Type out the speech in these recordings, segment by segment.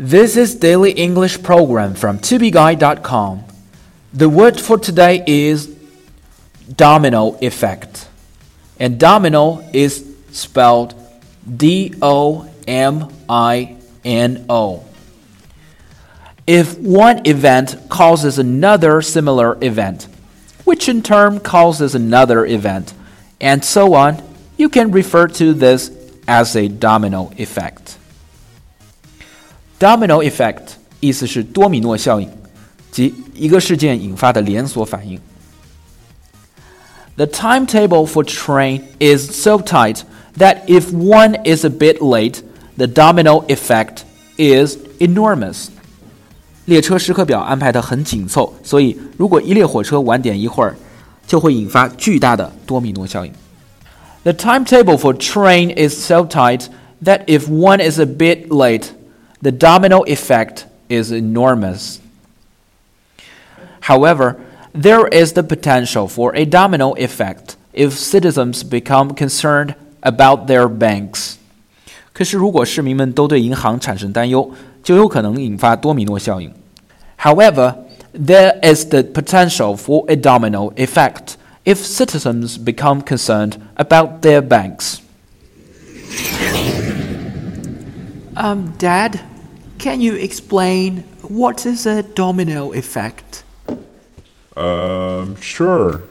This is Daily English Program from tobeguide.com. The word for today is domino effect. And domino is spelled D O M I N O. If one event causes another similar event, which in turn causes another event, and so on, you can refer to this as a domino effect. Domino effect 意思是多米诺效应，即一个事件引发的连锁反应。The timetable for train is so tight that if one is a bit late, the domino effect is enormous. 列车时刻表安排的很紧凑，所以如果一列火车晚点一会儿，就会引发巨大的多米诺效应。The timetable for train is so tight that if one is a bit late, the domino effect is enormous. However, there is the potential for a domino effect if citizens become concerned about their banks. 可是，如果市民们都对银行产生担忧，就有可能引发多米诺效应。However, there is the potential for a domino effect if citizens become concerned about their banks. Um, Dad, can you explain what is a domino effect? Um, sure.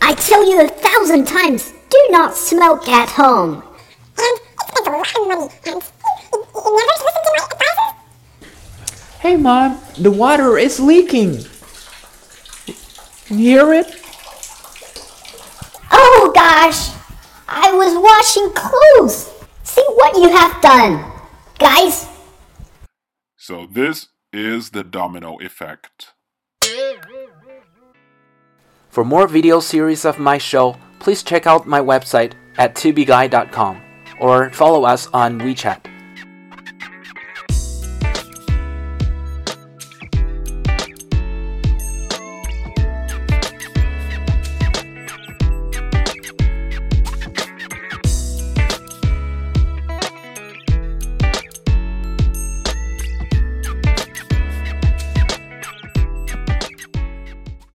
I tell you a thousand times, do not smoke at home. And it spends a lot of money, and you, you never listen to my advice? Hey, Mom, the water is leaking. Can you hear it? Oh gosh, I was washing clothes. See what you have done. Guys, So this is the domino effect. For more video series of my show, please check out my website at tubeguy.com or follow us on WeChat.